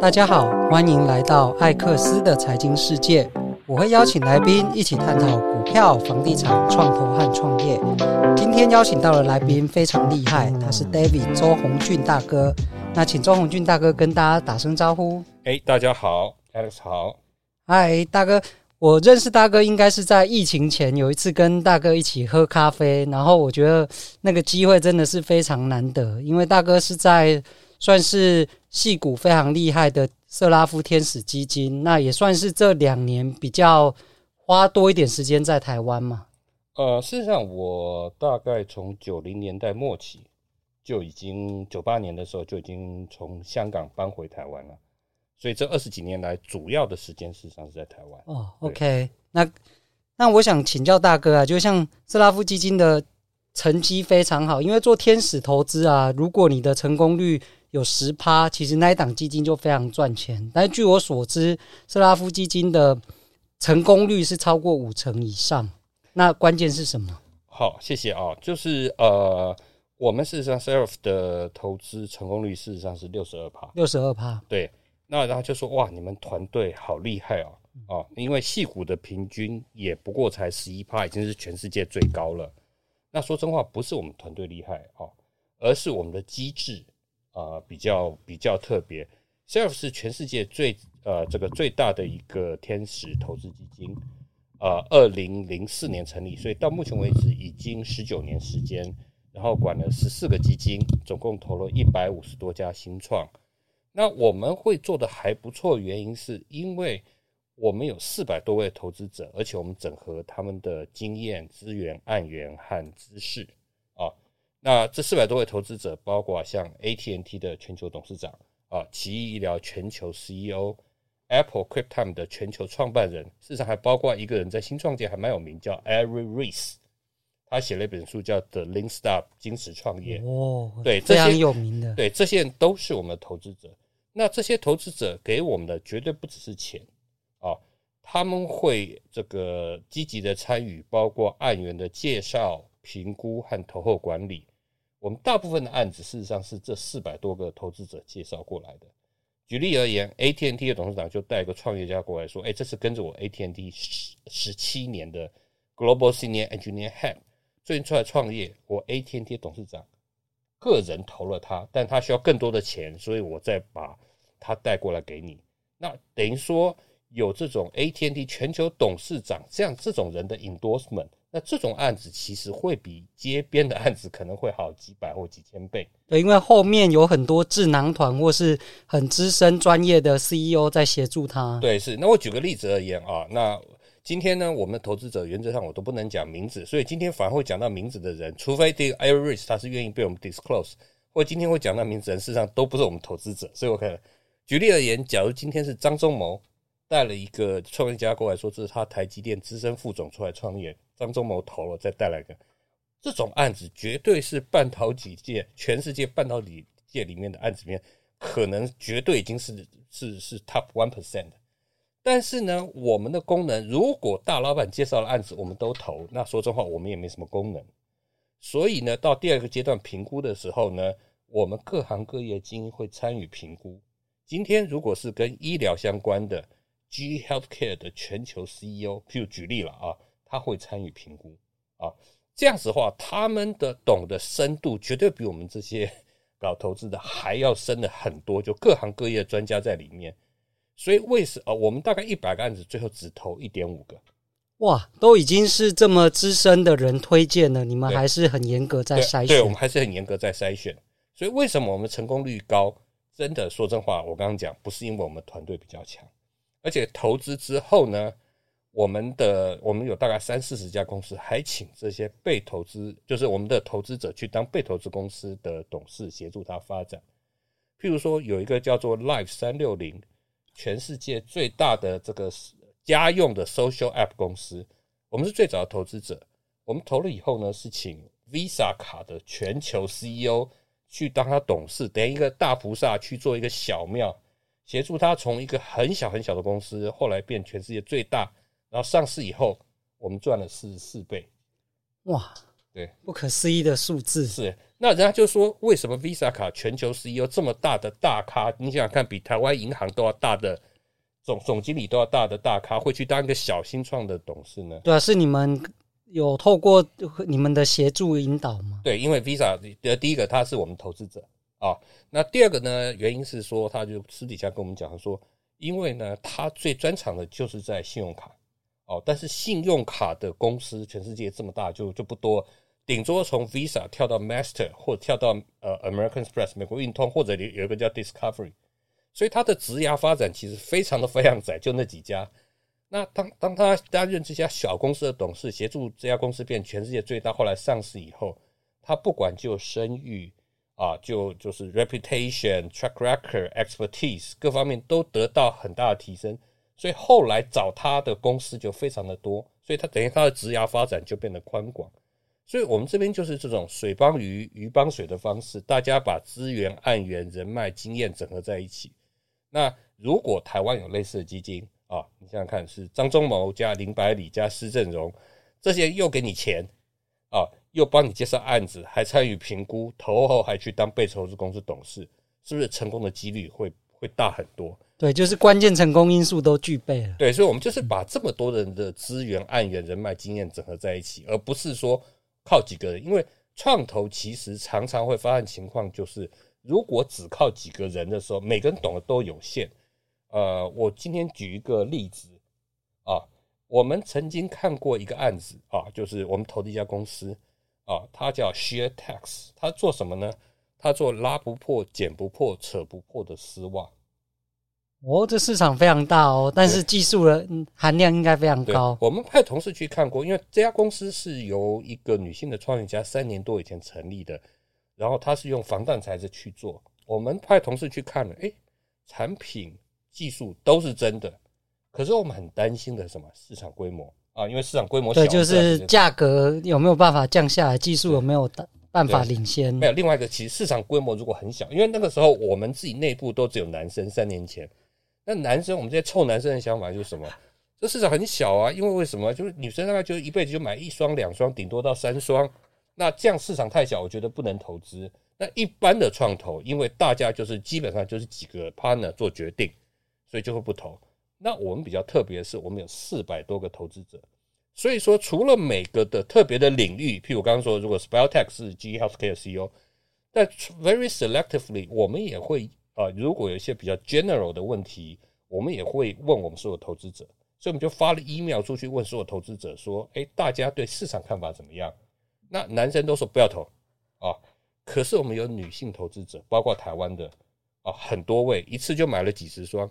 大家好，欢迎来到艾克斯的财经世界。我会邀请来宾一起探讨股票、房地产、创投和创业。今天邀请到的来宾非常厉害，他是 David 周鸿俊大哥。那请周鸿俊大哥跟大家打声招呼。哎，大家好，Alex 好。嗨，大哥，我认识大哥应该是在疫情前有一次跟大哥一起喝咖啡，然后我觉得那个机会真的是非常难得，因为大哥是在。算是戏股非常厉害的色拉夫天使基金，那也算是这两年比较花多一点时间在台湾嘛。呃，事实上，我大概从九零年代末期就已经，九八年的时候就已经从香港搬回台湾了，所以这二十几年来，主要的时间事实上是在台湾。哦，OK，那那我想请教大哥啊，就像色拉夫基金的成绩非常好，因为做天使投资啊，如果你的成功率有十趴，其实那一档基金就非常赚钱。但是据我所知，斯拉夫基金的成功率是超过五成以上。那关键是什么？好，谢谢啊。就是呃，我们事实上 SERF 的投资成功率事实上是六十二趴，六十二趴。对，那然后就说哇，你们团队好厉害哦，哦，因为矽谷的平均也不过才十一趴，已经是全世界最高了。那说真话，不是我们团队厉害哦，而是我们的机制。啊、呃，比较比较特别，self 是全世界最呃这个最大的一个天使投资基金，呃，二零零四年成立，所以到目前为止已经十九年时间，然后管了十四个基金，总共投了一百五十多家新创。那我们会做的还不错，原因是因为我们有四百多位投资者，而且我们整合他们的经验、资源、案源和知识。那这四百多位投资者，包括像 AT&T 的全球董事长啊，奇异医疗全球 CEO，Apple QuickTime 的全球创办人，事实上还包括一个人在新创界还蛮有名，叫 Eric Ries，他写了一本书叫《The Lean Startup 金石创业》。哦，对，这些有名的，对，这些人都是我们的投资者。那这些投资者给我们的绝对不只是钱啊，他们会这个积极的参与，包括案源的介绍、评估和投后管理。我们大部分的案子事实上是这四百多个投资者介绍过来的。举例而言，AT&T 的董事长就带一个创业家过来说：“哎，这是跟着我 AT&T 十十七年的 Global Senior Engineer Head 最近出来创业，我 AT&T 董事长个人投了他，但他需要更多的钱，所以我再把他带过来给你。那等于说有这种 AT&T 全球董事长这样这种人的 endorsement。”那这种案子其实会比街边的案子可能会好几百或几千倍。对，因为后面有很多智囊团或是很资深专业的 CEO 在协助他。对，是。那我举个例子而言啊，那今天呢，我们投资者原则上我都不能讲名字，所以今天反而会讲到名字的人，除非这个 Iris 他是愿意被我们 disclose，或今天会讲到名字的人，事实上都不是我们投资者。所以我看，举例而言，假如今天是张忠谋带了一个创业家过来说，这是他台积电资深副总出来创业。张忠谋投了，再带来个这种案子，绝对是半导体界全世界半导体界里面的案子里面，可能绝对已经是是是 top one percent。但是呢，我们的功能，如果大老板介绍的案子我们都投，那说真话，我们也没什么功能。所以呢，到第二个阶段评估的时候呢，我们各行各业精英会参与评估。今天如果是跟医疗相关的 GE Healthcare 的全球 CEO，譬如举例了啊。他会参与评估啊，这样子的话，他们的懂的深度绝对比我们这些 搞投资的还要深的很多，就各行各业专家在里面。所以为什么我们大概一百个案子，最后只投一点五个？哇，都已经是这么资深的人推荐了，你们还是很严格在筛选。对，我们还是很严格在筛选。所以为什么我们成功率高？真的说真话，我刚刚讲不是因为我们团队比较强，而且投资之后呢？我们的我们有大概三四十家公司，还请这些被投资，就是我们的投资者去当被投资公司的董事，协助他发展。譬如说，有一个叫做 Life 三六零，全世界最大的这个家用的 Social App 公司，我们是最早的投资者。我们投了以后呢，是请 Visa 卡的全球 CEO 去当他董事，等于一个大菩萨去做一个小庙，协助他从一个很小很小的公司，后来变全世界最大。然后上市以后，我们赚了四十四倍，哇！对，不可思议的数字。是，那人家就说，为什么 Visa 卡全球 CEO 这么大的大咖？你想想看，比台湾银行都要大的总总经理都要大的大咖，会去当一个小新创的董事呢？对啊，是你们有透过你们的协助引导吗？对，因为 Visa 的第一个他是我们投资者啊，那第二个呢，原因是说他就私底下跟我们讲说，因为呢，他最专长的就是在信用卡。哦，但是信用卡的公司全世界这么大，就就不多，顶多从 Visa 跳到 Master，或者跳到呃 American Express 美国运通，或者有有一个叫 Discovery，所以他的职涯发展其实非常的非常窄，就那几家。那当当他担任这家小公司的董事，协助这家公司变全世界最大，后来上市以后，他不管就声誉啊，就就是 reputation、track record、expertise 各方面都得到很大的提升。所以后来找他的公司就非常的多，所以他等于他的职涯发展就变得宽广。所以我们这边就是这种水帮鱼，鱼帮水的方式，大家把资源、案源、人脉、经验整合在一起。那如果台湾有类似的基金啊，你想想看，是张忠谋加林百里加施正荣，这些又给你钱啊，又帮你介绍案子，还参与评估，投后还去当被投资公司董事，是不是成功的几率会会大很多？对，就是关键成功因素都具备了。对，所以，我们就是把这么多人的资源、案源、人脉、经验整合在一起，而不是说靠几个人。因为创投其实常常会发生情况，就是如果只靠几个人的时候，每个人懂得都有限。呃，我今天举一个例子啊，我们曾经看过一个案子啊，就是我们投的一家公司啊，它叫 SheerTax，它做什么呢？它做拉不破、剪不破、扯不破的丝袜。哦，这市场非常大哦，但是技术的含量应该非常高。我们派同事去看过，因为这家公司是由一个女性的创业家三年多以前成立的，然后她是用防弹材质去做。我们派同事去看了，诶，产品技术都是真的，可是我们很担心的什么？市场规模啊，因为市场规模小，对，就是价格有没有办法降下来，技术有没有办法领先？没有。另外一个，其实市场规模如果很小，因为那个时候我们自己内部都只有男生，三年前。那男生，我们这些臭男生的想法就是什么？这市场很小啊，因为为什么？就是女生大概就一辈子就买一双、两双，顶多到三双。那这样市场太小，我觉得不能投资。那一般的创投，因为大家就是基本上就是几个 partner 做决定，所以就会不投。那我们比较特别的是，我们有四百多个投资者。所以说，除了每个的特别的领域，譬如我刚刚说，如果 Spelltech 是 g Healthcare CEO，但 very selectively，我们也会。啊，如果有一些比较 general 的问题，我们也会问我们所有投资者，所以我们就发了 email 出去问所有投资者说：“诶，大家对市场看法怎么样？”那男生都说不要投啊，可是我们有女性投资者，包括台湾的啊，很多位一次就买了几十双，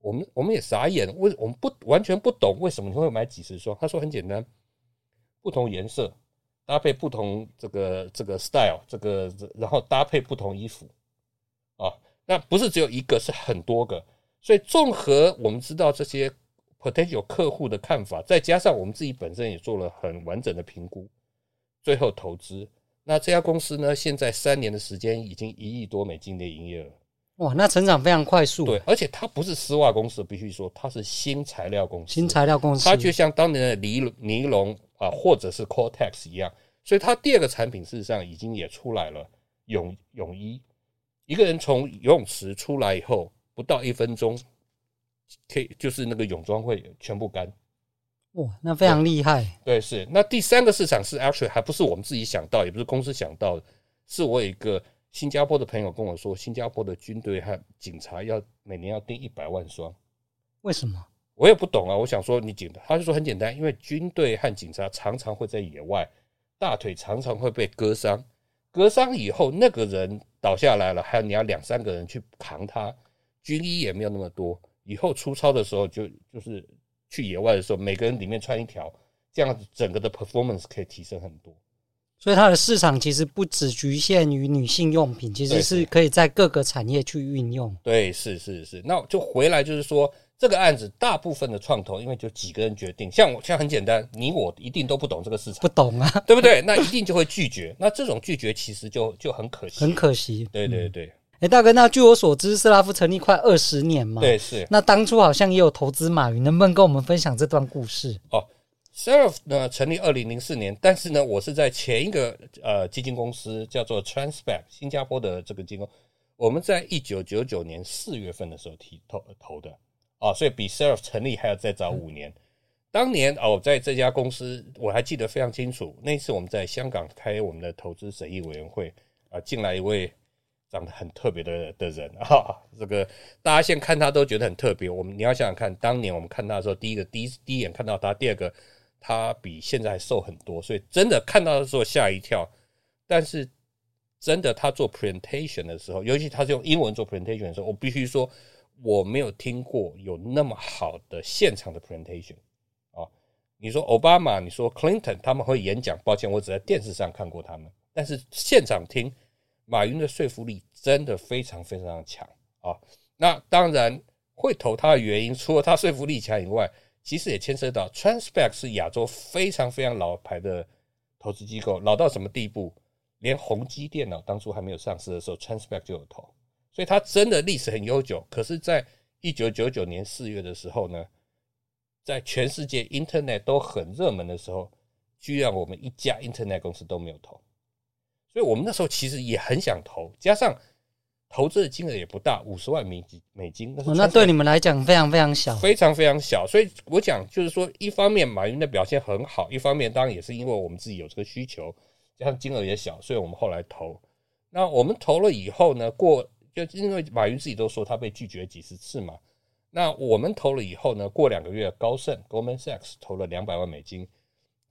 我们我们也傻眼，为我们不完全不懂为什么你会买几十双？他说很简单，不同颜色搭配不同这个这个 style，这个然后搭配不同衣服。啊，那不是只有一个，是很多个，所以综合我们知道这些 potential 客户的看法，再加上我们自己本身也做了很完整的评估，最后投资。那这家公司呢，现在三年的时间已经一亿多美金的营业额，哇，那成长非常快速。对，而且它不是丝袜公司，必须说它是新材料公司。新材料公司，它就像当年的尼尼龙啊，或者是 Cortex 一样，所以它第二个产品事实上已经也出来了，泳泳衣。一个人从游泳池出来以后，不到一分钟，可以就是那个泳装会全部干。哇，那非常厉害。对。对，是。那第三个市场是 actually 还不是我们自己想到，也不是公司想到的，是我有一个新加坡的朋友跟我说，新加坡的军队和警察要每年要订一百万双。为什么？我也不懂啊。我想说你紧的，他就说很简单，因为军队和警察常常会在野外，大腿常常会被割伤。割伤以后，那个人倒下来了，还有你要两三个人去扛他，军医也没有那么多。以后出操的时候就，就就是去野外的时候，每个人里面穿一条，这样子整个的 performance 可以提升很多。所以它的市场其实不只局限于女性用品，其实是可以在各个产业去运用。对，是是是。那就回来就是说。这个案子大部分的创投，因为就几个人决定，像我，像很简单，你我一定都不懂这个市场，不懂啊，对不对？那一定就会拒绝。那这种拒绝其实就就很可惜，很可惜。对对对。哎、嗯，大哥，那据我所知，斯拉夫成立快二十年嘛，对，是。那当初好像也有投资马云，能不能跟我们分享这段故事？哦，Seraph 呢成立二零零四年，但是呢，我是在前一个呃基金公司叫做 Transback 新加坡的这个基金，我们在一九九九年四月份的时候提投投的啊，所以比 Seraph 成立还要再早五年。当年哦，在这家公司我还记得非常清楚，那次我们在香港开我们的投资审议委员会啊，进来一位。长得很特别的的人啊，这个大家现在看他都觉得很特别。我们你要想想看，当年我们看他的时候，第一个第一第一眼看到他，第二个他比现在还瘦很多，所以真的看到的时候吓一跳。但是真的他做 presentation 的时候，尤其他是用英文做 presentation 的时候，我必须说我没有听过有那么好的现场的 presentation 啊。你说奥巴马，你说 Clinton，他们会演讲，抱歉，我只在电视上看过他们，但是现场听。马云的说服力真的非常非常强啊！那当然会投他的原因，除了他说服力强以外，其实也牵涉到 Transpac 是亚洲非常非常老牌的投资机构，老到什么地步？连宏基电脑当初还没有上市的时候，Transpac 就有投，所以它真的历史很悠久。可是，在一九九九年四月的时候呢，在全世界 Internet 都很热门的时候，居然我们一家 Internet 公司都没有投。所以我们那时候其实也很想投，加上投资的金额也不大，五十万美金美金。那，那对你们来讲非常非常小，非常非常小。所以我讲就是说，一方面马云的表现很好，一方面当然也是因为我们自己有这个需求，加上金额也小，所以我们后来投。那我们投了以后呢，过就因为马云自己都说他被拒绝几十次嘛。那我们投了以后呢，过两个月，高盛 Goldman Sachs 投了两百万美金。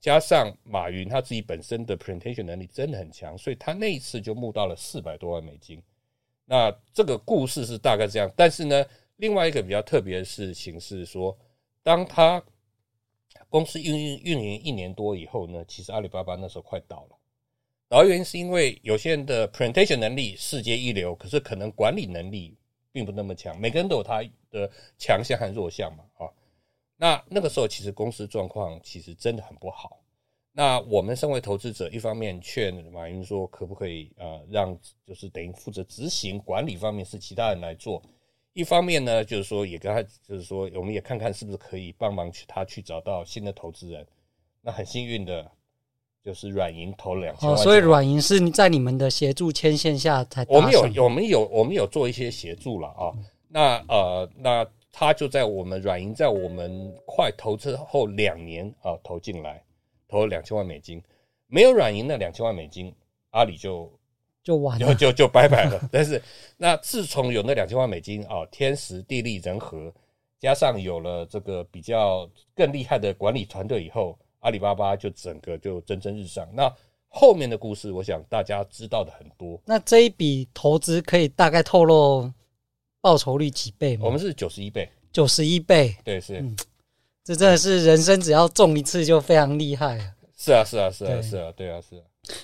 加上马云他自己本身的 presentation 能力真的很强，所以他那一次就募到了四百多万美金。那这个故事是大概这样，但是呢，另外一个比较特别的事情是说，当他公司运营运营一年多以后呢，其实阿里巴巴那时候快倒了。主要原因是因为有些人的 presentation 能力世界一流，可是可能管理能力并不那么强。每个人都有他的强项和弱项嘛，啊。那那个时候，其实公司状况其实真的很不好。那我们身为投资者，一方面劝马云说，可不可以呃让就是等于负责执行管理方面是其他人来做；一方面呢，就是说也跟他就是说，我们也看看是不是可以帮忙去他去找到新的投资人。那很幸运的，就是软银投了两千万。哦，所以软银是在你们的协助牵线下才我们有我们有我们有做一些协助了啊。那呃那。他就在我们软银在我们快投资后两年啊投进来，投了两千万美金。没有软银那两千万美金，阿里就就完了，就就就拜拜了。但是那自从有那两千万美金啊，天时地利人和，加上有了这个比较更厉害的管理团队以后，阿里巴巴就整个就蒸蒸日上。那后面的故事，我想大家知道的很多。那这一笔投资可以大概透露？报酬率几倍吗？我们是九十一倍，九十一倍，对，是、嗯，这真的是人生只要中一次就非常厉害了。是啊，是啊，是啊，是啊，对啊，是啊。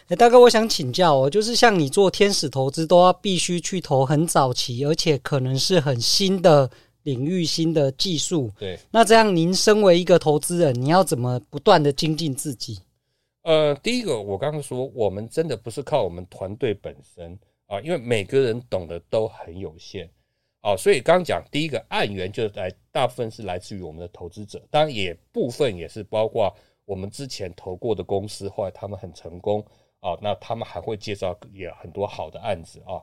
哎，大哥，我想请教哦，就是像你做天使投资，都要必须去投很早期，而且可能是很新的领域、新的技术。对，那这样您身为一个投资人，你要怎么不断的精进自己？呃，第一个，我刚刚说，我们真的不是靠我们团队本身啊，因为每个人懂得都很有限。啊，所以刚刚讲第一个案源就是来，大部分是来自于我们的投资者，当然也部分也是包括我们之前投过的公司，后来他们很成功啊，那他们还会介绍也很多好的案子啊，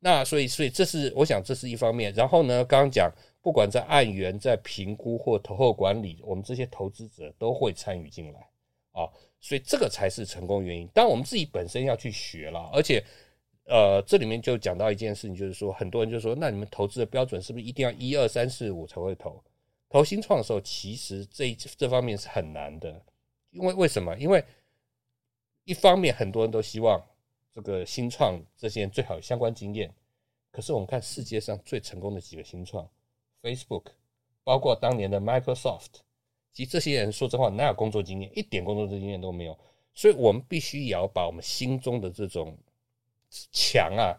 那所以所以这是我想这是一方面，然后呢，刚刚讲不管在案源、在评估或投后管理，我们这些投资者都会参与进来啊，所以这个才是成功原因。当然我们自己本身要去学了，而且。呃，这里面就讲到一件事情，就是说，很多人就说，那你们投资的标准是不是一定要一二三四五才会投？投新创的时候，其实这这方面是很难的，因为为什么？因为一方面很多人都希望这个新创这些最好有相关经验，可是我们看世界上最成功的几个新创，Facebook，包括当年的 Microsoft，其实这些人说真话哪有工作经验？一点工作经验都没有，所以我们必须也要把我们心中的这种。墙啊，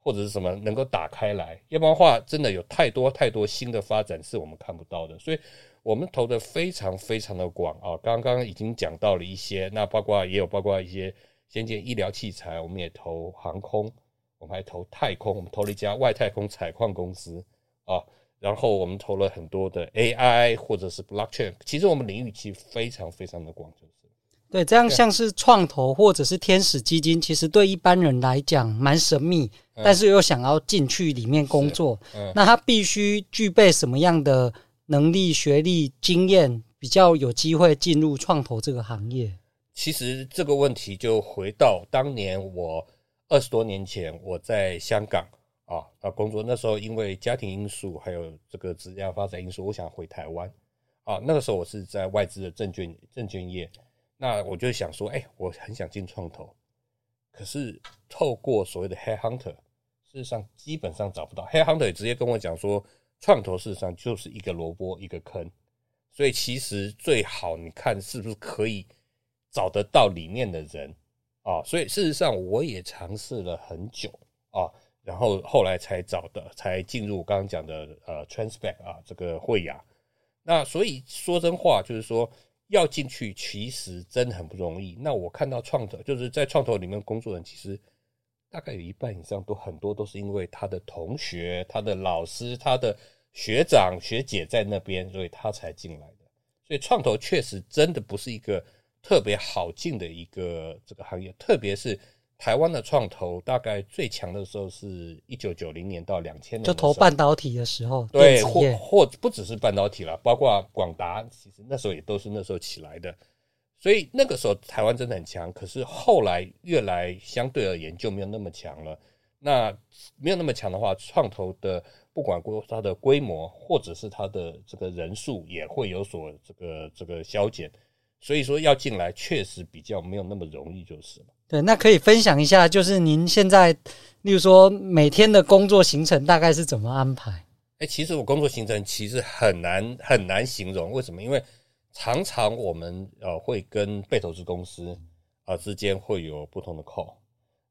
或者是什么能够打开来，要不然的话，真的有太多太多新的发展是我们看不到的。所以，我们投的非常非常的广啊。刚刚已经讲到了一些，那包括也有包括一些先进医疗器材，我们也投航空，我们还投太空，我们投了一家外太空采矿公司啊。然后我们投了很多的 AI 或者是 Blockchain，其实我们领域其实非常非常的广，就是对，这样像是创投或者是天使基金，其实对一般人来讲蛮神秘，嗯、但是又想要进去里面工作，嗯、那他必须具备什么样的能力、学历、经验，比较有机会进入创投这个行业？其实这个问题就回到当年我二十多年前我在香港。啊，啊工作那时候因为家庭因素，还有这个职业发展因素，我想回台湾。啊，那个时候我是在外资的证券证券业，那我就想说，哎、我很想进创投，可是透过所谓的 head hunter，事实上基本上找不到。head hunter 也直接跟我讲说，创投事实上就是一个萝卜一个坑，所以其实最好你看是不是可以找得到里面的人啊。所以事实上我也尝试了很久啊。然后后来才找的，才进入我刚刚讲的呃 Transpac 啊，这个会雅。那所以说真话，就是说要进去其实真的很不容易。那我看到创投，就是在创投里面工作人，其实大概有一半以上都很多都是因为他的同学、他的老师、他的学长学姐在那边，所以他才进来的。所以创投确实真的不是一个特别好进的一个这个行业，特别是。台湾的创投大概最强的时候是一九九零年到两千年，就投半导体的时候，对，或或不只是半导体了，包括广达，其实那时候也都是那时候起来的，所以那个时候台湾真的很强。可是后来越来相对而言就没有那么强了。那没有那么强的话，创投的不管过它的规模或者是它的这个人数也会有所这个这个削减。所以说要进来确实比较没有那么容易，就是了。对，那可以分享一下，就是您现在，例如说每天的工作行程大概是怎么安排？哎、欸，其实我工作行程其实很难很难形容，为什么？因为常常我们呃会跟被投资公司啊、呃、之间会有不同的 call，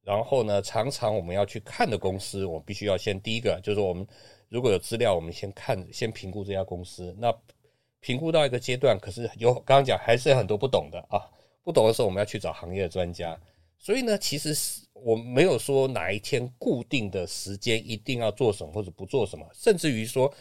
然后呢，常常我们要去看的公司，我必须要先第一个就是我们如果有资料，我们先看先评估这家公司，那。评估到一个阶段，可是有刚刚讲还是有很多不懂的啊，不懂的时候我们要去找行业的专家。所以呢，其实是我没有说哪一天固定的时间一定要做什么或者不做什么，甚至于说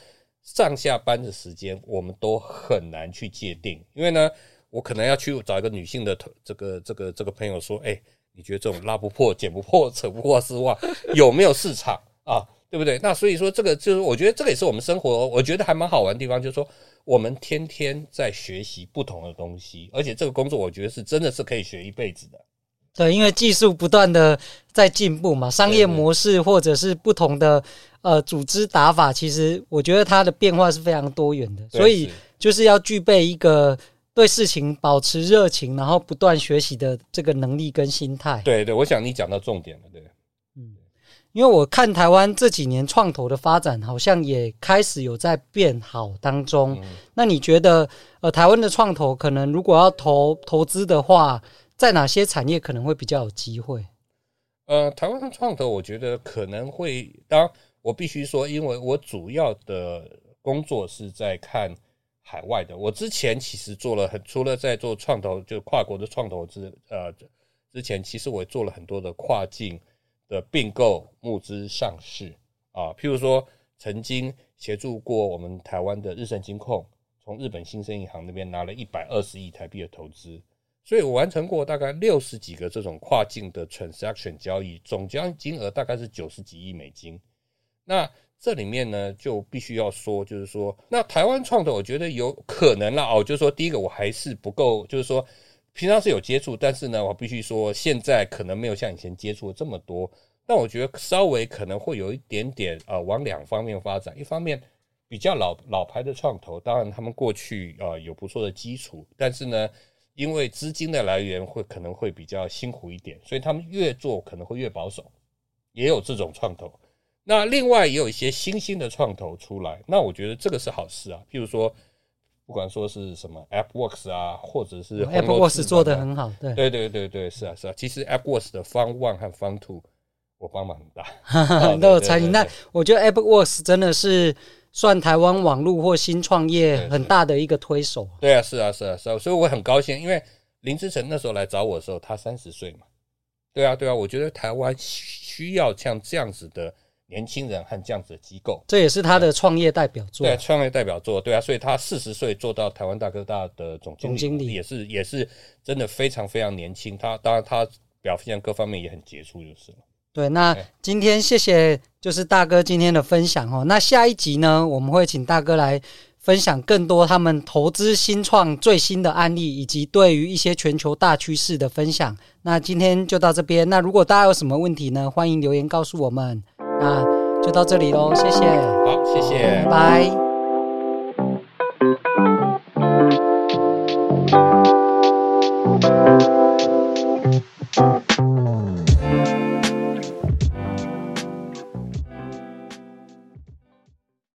上下班的时间我们都很难去界定。因为呢，我可能要去找一个女性的这个这个这个朋友说，哎，你觉得这种拉不破、剪不破、扯不破丝袜有没有市场啊？对不对？那所以说，这个就是我觉得这个也是我们生活，我觉得还蛮好玩的地方，就是说我们天天在学习不同的东西，而且这个工作我觉得是真的是可以学一辈子的。对，因为技术不断的在进步嘛，商业模式或者是不同的呃组织打法，其实我觉得它的变化是非常多元的，所以就是要具备一个对事情保持热情，然后不断学习的这个能力跟心态。对对，我想你讲到重点了，对。因为我看台湾这几年创投的发展，好像也开始有在变好当中。嗯、那你觉得，呃，台湾的创投可能如果要投投资的话，在哪些产业可能会比较有机会？呃，台湾的创投，我觉得可能会。当然，我必须说，因为我主要的工作是在看海外的。我之前其实做了很，除了在做创投，就跨国的创投之呃之前，其实我也做了很多的跨境。的并购、募资、上市啊，譬如说，曾经协助过我们台湾的日盛金控，从日本新生银行那边拿了一百二十亿台币的投资，所以我完成过大概六十几个这种跨境的 transaction 交易，总交易金额大概是九十几亿美金。那这里面呢，就必须要说，就是说，那台湾创投，我觉得有可能了哦，就是说，第一个我还是不够，就是说。平常是有接触，但是呢，我必须说，现在可能没有像以前接触的这么多。但我觉得稍微可能会有一点点呃，往两方面发展。一方面比较老老牌的创投，当然他们过去呃有不错的基础，但是呢，因为资金的来源会可能会比较辛苦一点，所以他们越做可能会越保守，也有这种创投。那另外也有一些新兴的创投出来，那我觉得这个是好事啊。譬如说。不管说是什么 AppWorks 啊，或者是 AppWorks 做得很好，对对对对对，是啊是啊。其实 AppWorks 的 Fund One 和 Fund Two 我帮忙很大，都有参与。那我觉得 AppWorks 真的是算台湾网络或新创业很大的一个推手。对啊，是啊是啊是啊，所以我很高兴，因为林志成那时候来找我的时候，他三十岁嘛。对啊对啊，我觉得台湾需要像这样子的年轻人和这样子的机构。这也是他的创业代表作。对，创业代表作，对啊，所以他四十岁做到台湾大哥大的总经理，总经理也是也是真的非常非常年轻。他当然他表现各方面也很杰出，就是了。对，那今天谢谢就是大哥今天的分享哦。那下一集呢，我们会请大哥来分享更多他们投资新创最新的案例，以及对于一些全球大趋势的分享。那今天就到这边。那如果大家有什么问题呢，欢迎留言告诉我们。那就到这里喽，谢谢。好，谢谢，拜拜。